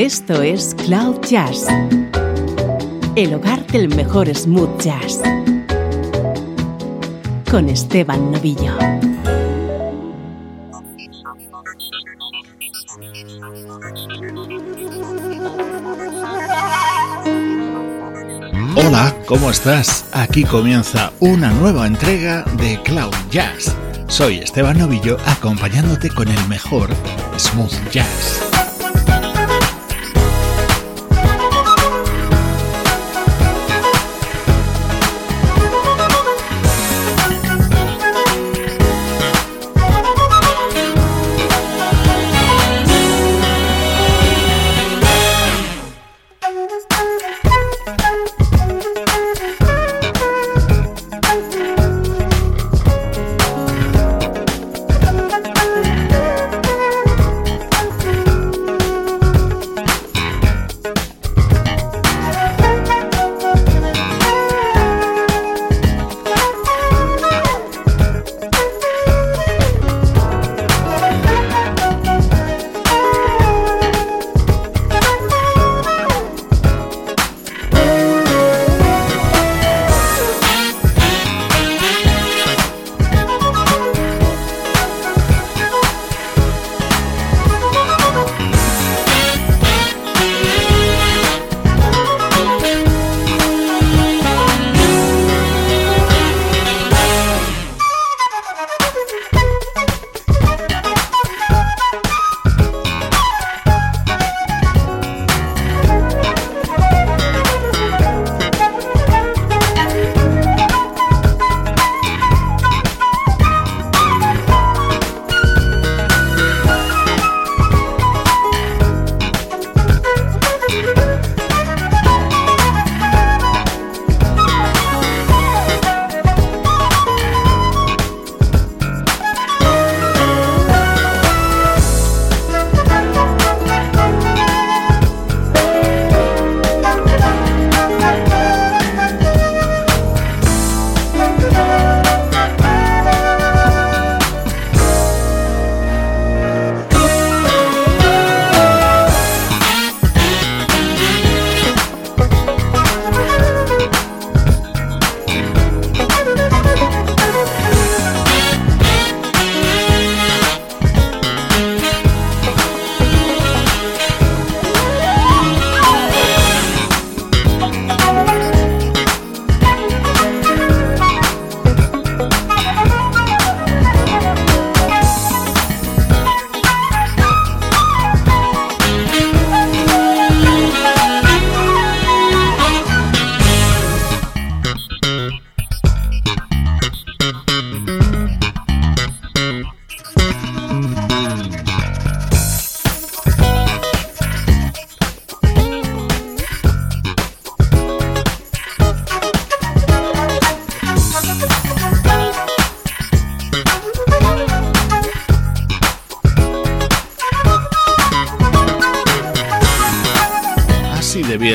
Esto es Cloud Jazz, el hogar del mejor smooth jazz, con Esteban Novillo. Hola, ¿cómo estás? Aquí comienza una nueva entrega de Cloud Jazz. Soy Esteban Novillo acompañándote con el mejor smooth jazz.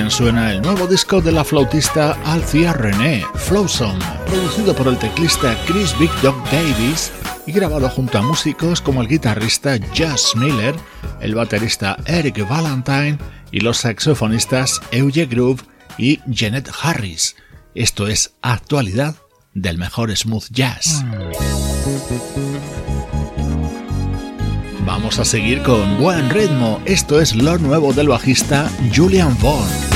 Suena el nuevo disco de la flautista Alcia René, Flowsome, producido por el teclista Chris Big Dog Davis y grabado junto a músicos como el guitarrista Jazz Miller, el baterista Eric Valentine y los saxofonistas Euge Groove y Janet Harris. Esto es actualidad del mejor smooth jazz. Vamos a seguir con buen ritmo. Esto es lo nuevo del bajista Julian Vaughn.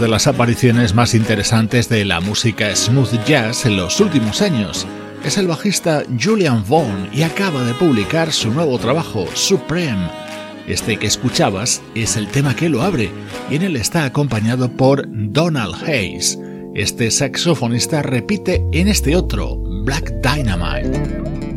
De las apariciones más interesantes de la música smooth jazz en los últimos años. Es el bajista Julian Vaughn y acaba de publicar su nuevo trabajo, Supreme. Este que escuchabas es el tema que lo abre y en él está acompañado por Donald Hayes. Este saxofonista repite en este otro, Black Dynamite.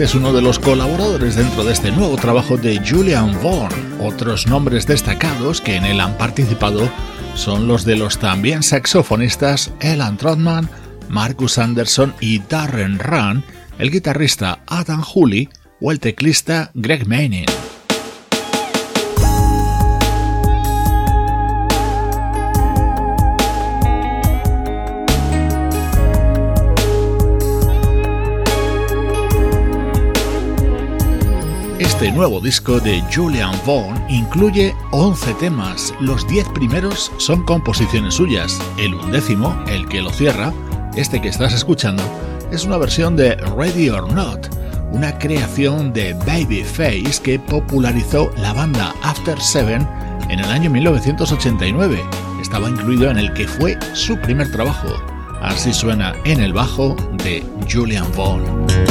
Es uno de los colaboradores dentro de este nuevo trabajo de Julian Vaughn. Otros nombres destacados que en él han participado son los de los también saxofonistas Elan Trotman, Marcus Anderson y Darren Run, el guitarrista Adam Hooley o el teclista Greg Manning. Este nuevo disco de Julian Vaughn incluye 11 temas. Los 10 primeros son composiciones suyas. El undécimo, el que lo cierra, este que estás escuchando, es una versión de Ready or Not, una creación de Babyface que popularizó la banda After Seven en el año 1989. Estaba incluido en el que fue su primer trabajo. Así suena en el bajo de Julian Vaughn.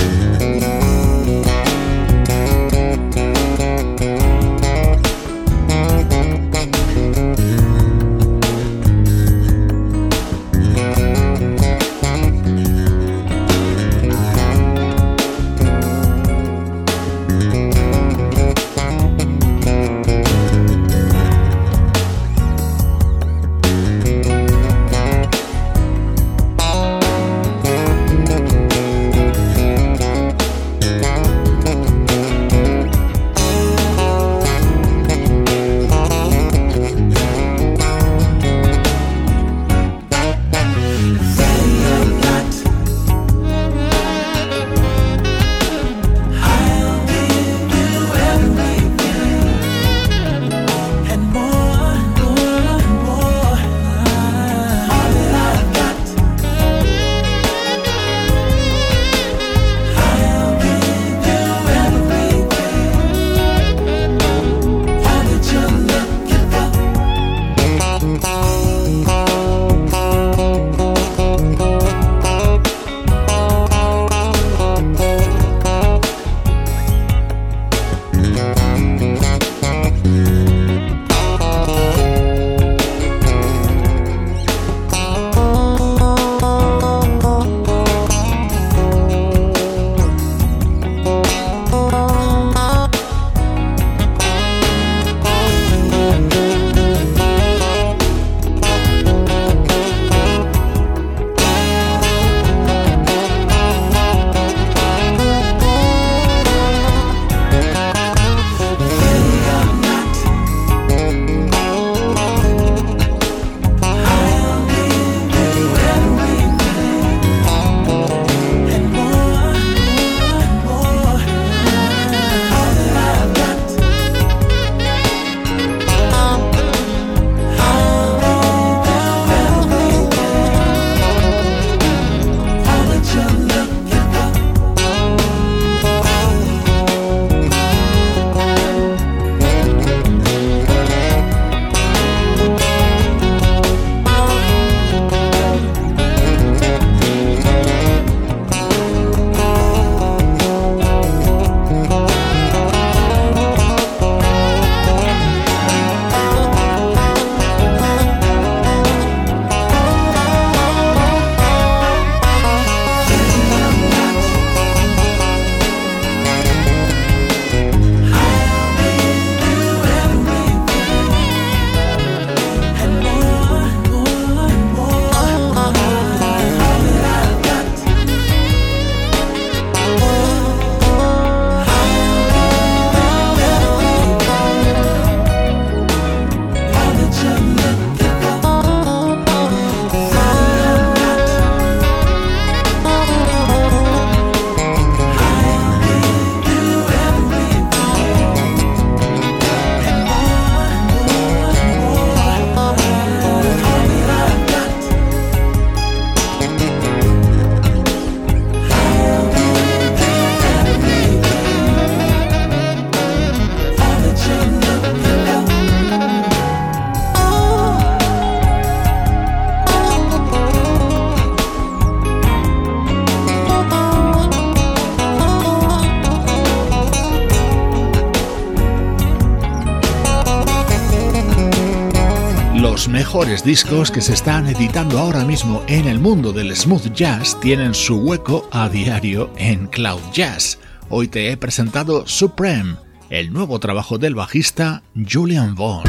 Mejores discos que se están editando ahora mismo en el mundo del smooth jazz tienen su hueco a diario en Cloud Jazz. Hoy te he presentado Supreme, el nuevo trabajo del bajista Julian Vaughn.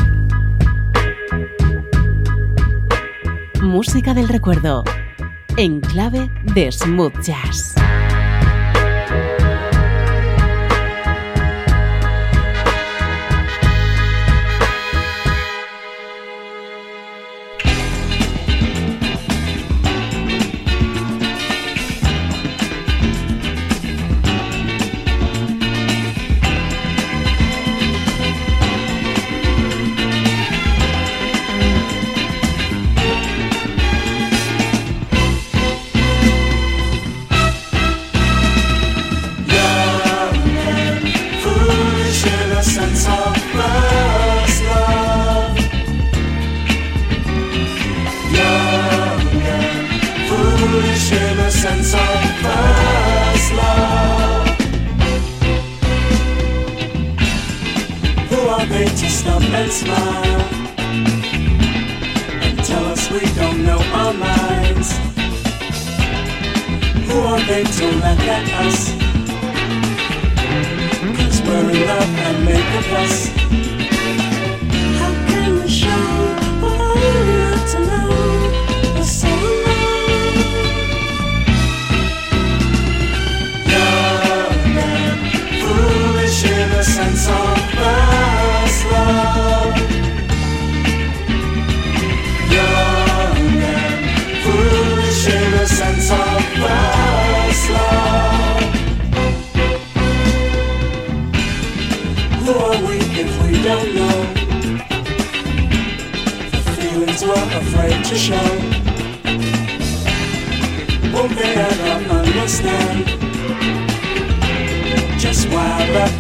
Música del recuerdo, en clave de smooth jazz.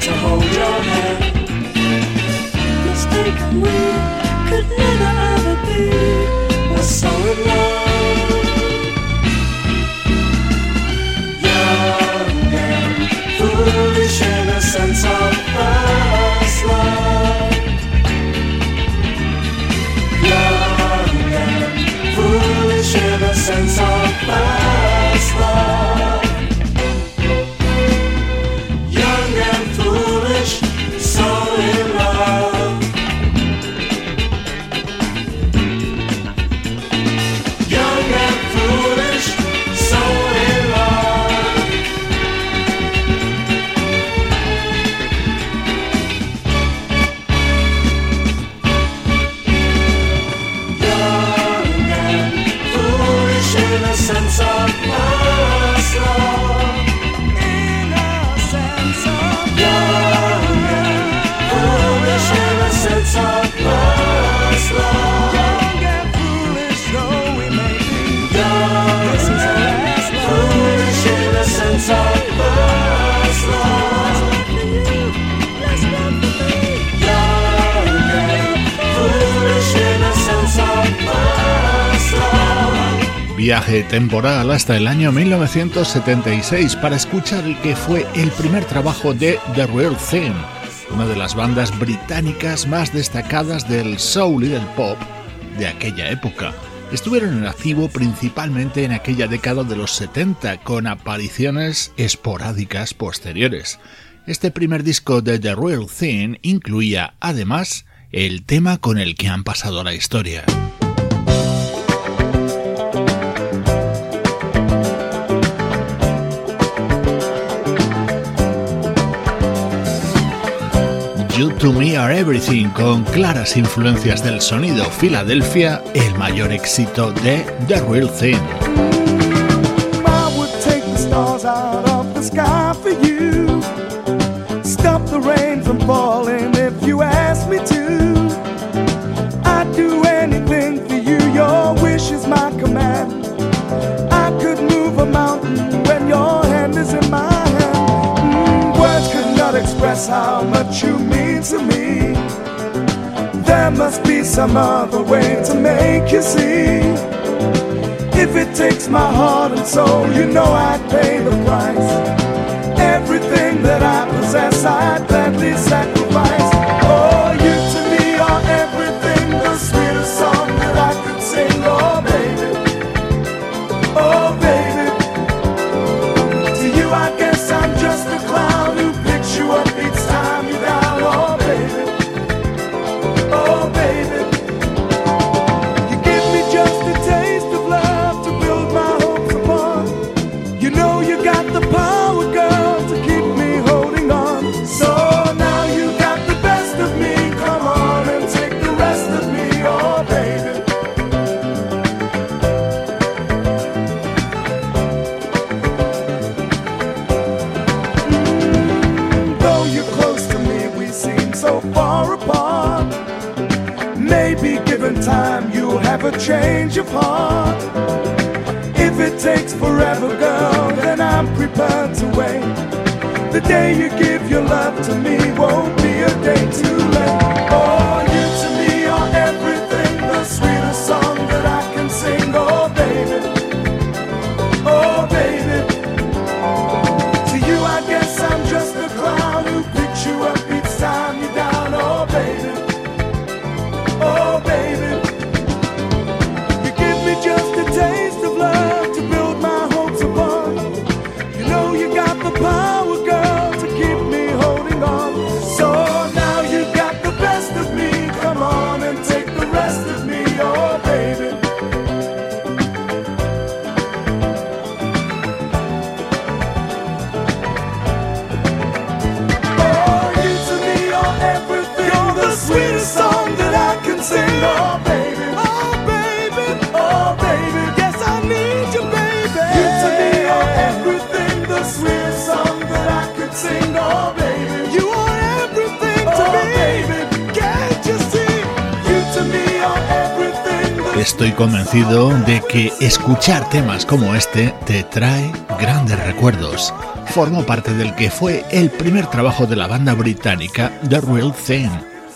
to hold temporal hasta el año 1976 para escuchar el que fue el primer trabajo de The Real Thing, una de las bandas británicas más destacadas del soul y del pop de aquella época. Estuvieron en activo principalmente en aquella década de los 70 con apariciones esporádicas posteriores. Este primer disco de The Real Thing incluía además el tema con el que han pasado la historia. To Me Are Everything, con claras influencias del sonido Filadelfia, el mayor éxito de The Real Thing. how much you mean to me. There must be some other way to make you see. If it takes my heart and soul, you know I'd pay the price. Everything that I possess, I'd gladly sacrifice. Escuchar temas como este te trae grandes recuerdos. Formo parte del que fue el primer trabajo de la banda británica The Real Thing,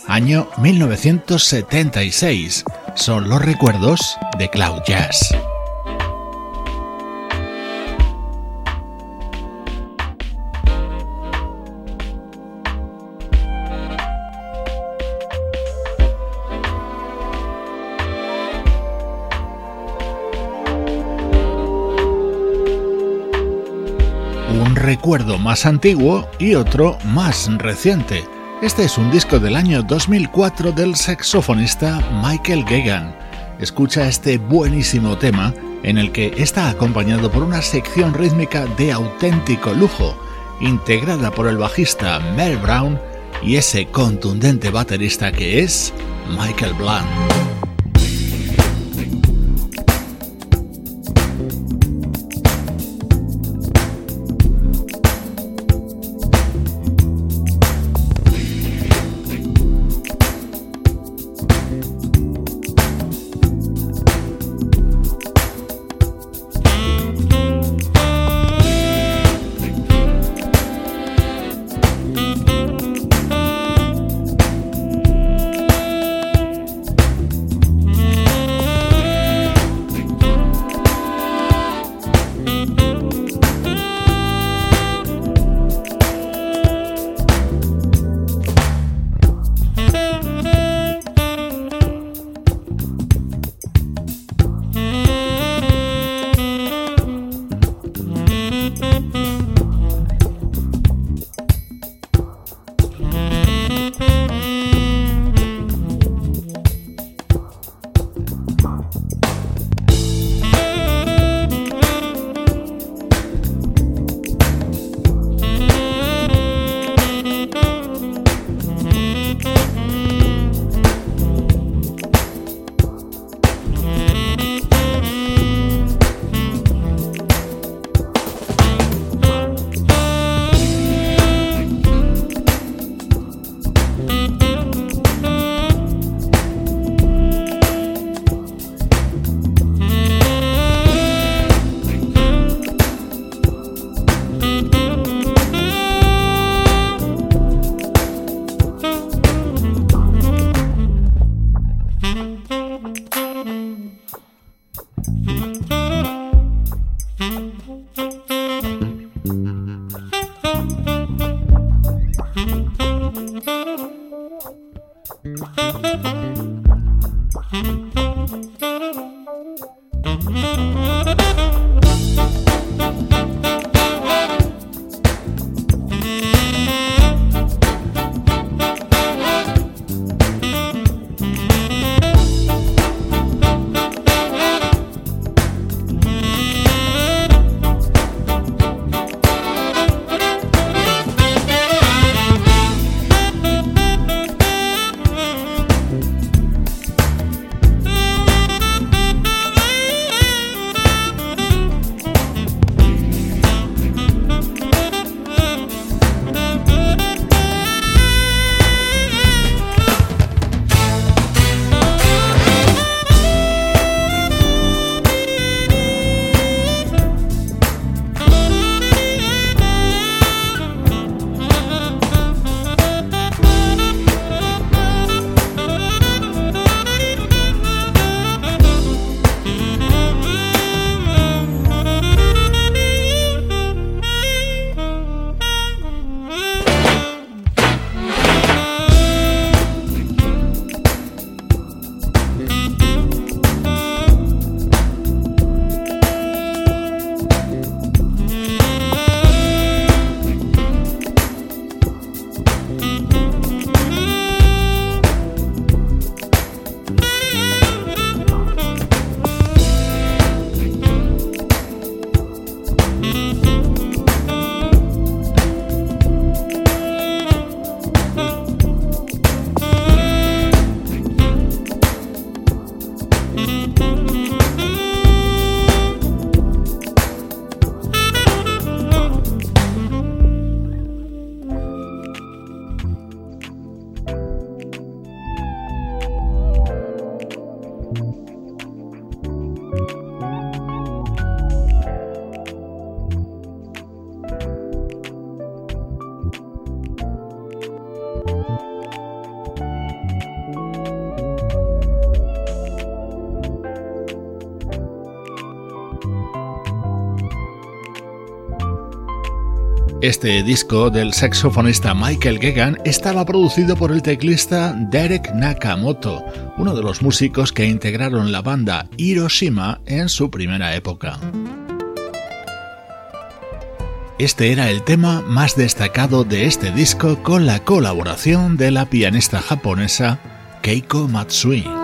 año 1976. Son los recuerdos de Cloud Jazz. Recuerdo más antiguo y otro más reciente. Este es un disco del año 2004 del saxofonista Michael Gagan. Escucha este buenísimo tema en el que está acompañado por una sección rítmica de auténtico lujo, integrada por el bajista Mel Brown y ese contundente baterista que es Michael Blunt. Este disco del saxofonista Michael Gegan estaba producido por el teclista Derek Nakamoto, uno de los músicos que integraron la banda Hiroshima en su primera época. Este era el tema más destacado de este disco con la colaboración de la pianista japonesa Keiko Matsui.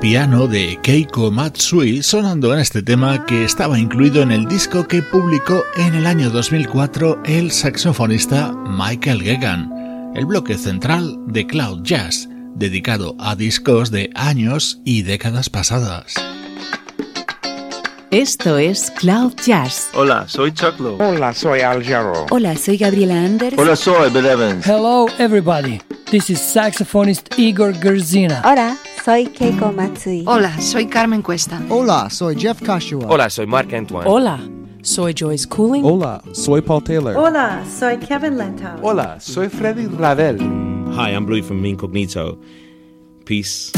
Piano de Keiko Matsui sonando en este tema que estaba incluido en el disco que publicó en el año 2004 el saxofonista Michael Gegan, el bloque central de Cloud Jazz, dedicado a discos de años y décadas pasadas. Esto es Cloud Jazz. Hola, soy Chuck Lowe. Hola, soy Al Jarreau. Hola, soy Gabriela Anders. Hola, soy Bill Evans. Hello, everybody. This is saxophonist Igor Gerzina. Hola, soy Keiko Matsui. Hola, soy Carmen Cuesta. Hola, soy Jeff Kashua. Hola, soy Marc Antoine. Hola, soy Joyce Cooling. Hola, soy Paul Taylor. Hola, soy Kevin Lentau. Hola, soy Freddy Ravel. Hi, I'm Louis from Incognito. Peace.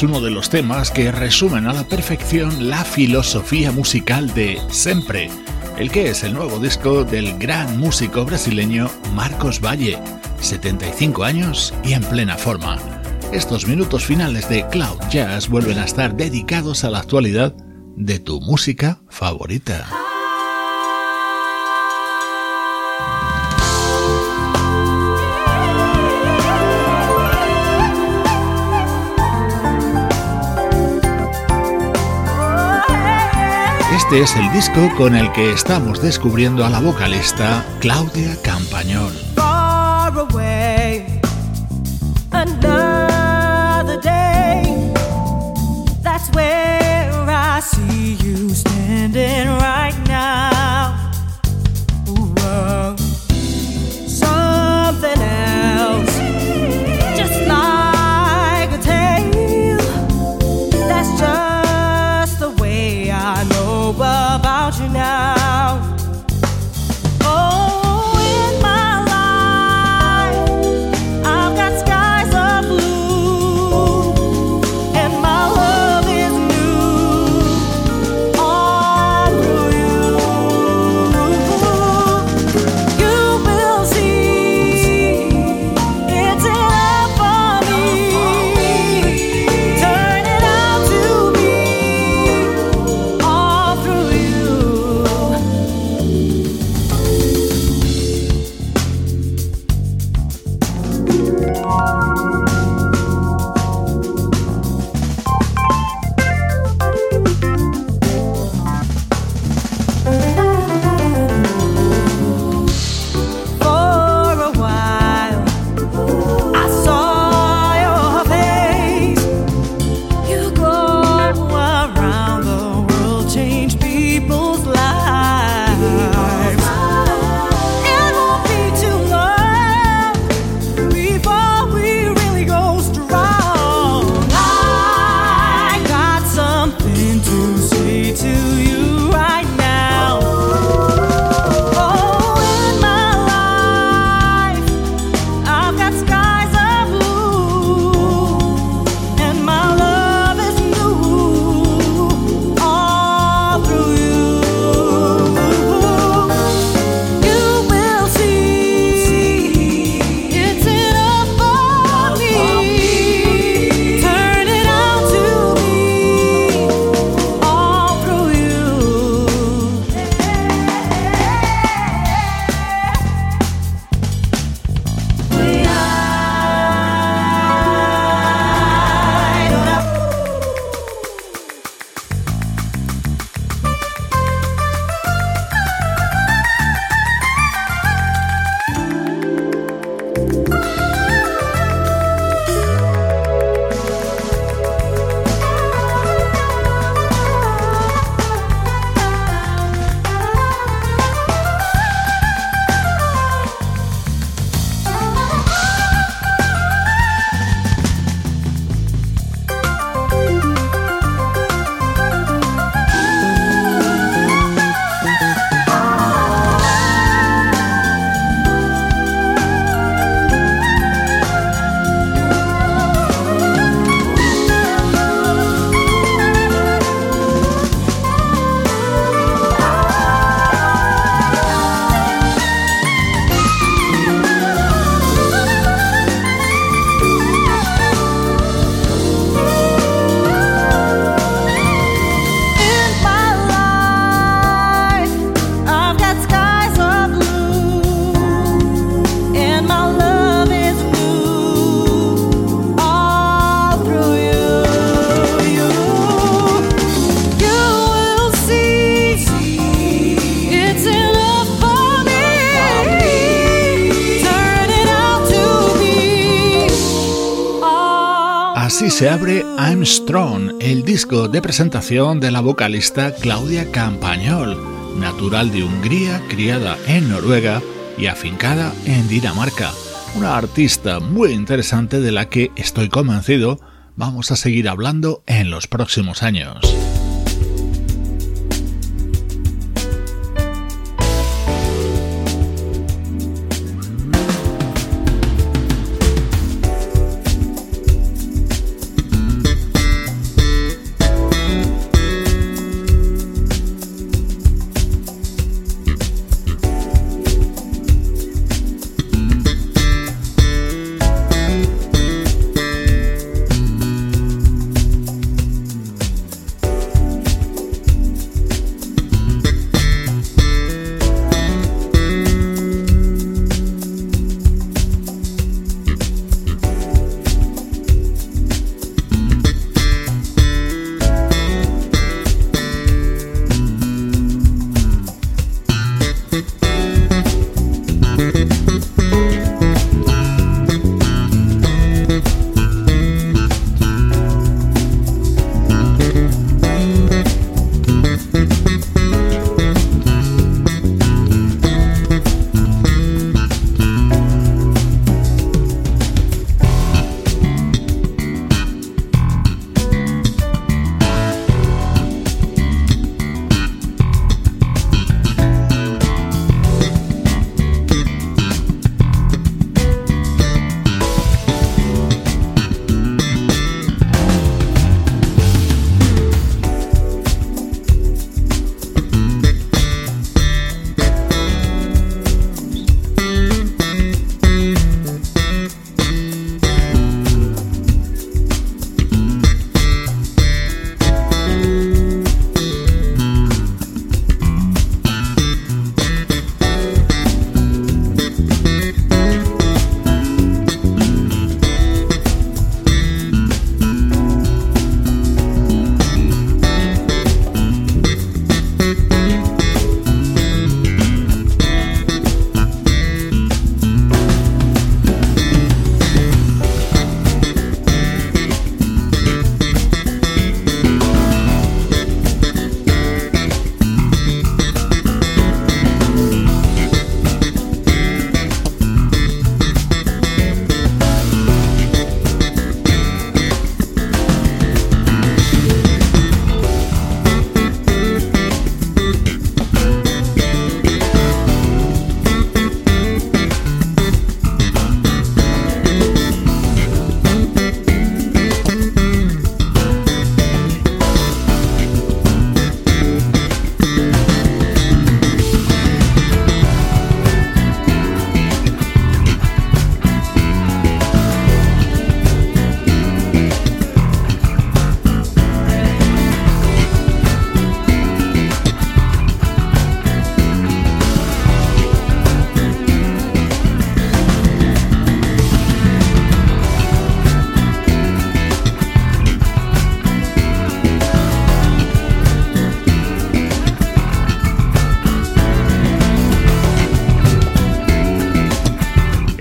Es uno de los temas que resumen a la perfección la filosofía musical de Sempre, el que es el nuevo disco del gran músico brasileño Marcos Valle, 75 años y en plena forma. Estos minutos finales de Cloud Jazz vuelven a estar dedicados a la actualidad de tu música favorita. Este es el disco con el que estamos descubriendo a la vocalista Claudia Campañón. About you now. Se abre I'm Strong, el disco de presentación de la vocalista Claudia Campañol, natural de Hungría, criada en Noruega y afincada en Dinamarca. Una artista muy interesante de la que estoy convencido vamos a seguir hablando en los próximos años.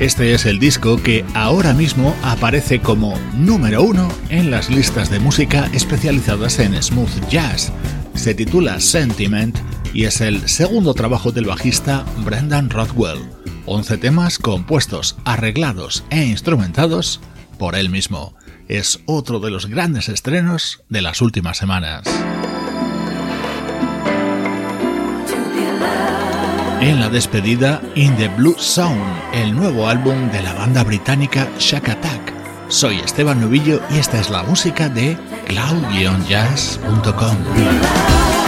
Este es el disco que ahora mismo aparece como número uno en las listas de música especializadas en smooth jazz. Se titula Sentiment y es el segundo trabajo del bajista Brendan Rothwell. 11 temas compuestos, arreglados e instrumentados por él mismo. Es otro de los grandes estrenos de las últimas semanas. En la despedida In the Blue Sound, el nuevo álbum de la banda británica Shack Attack. Soy Esteban Novillo y esta es la música de cloud-jazz.com.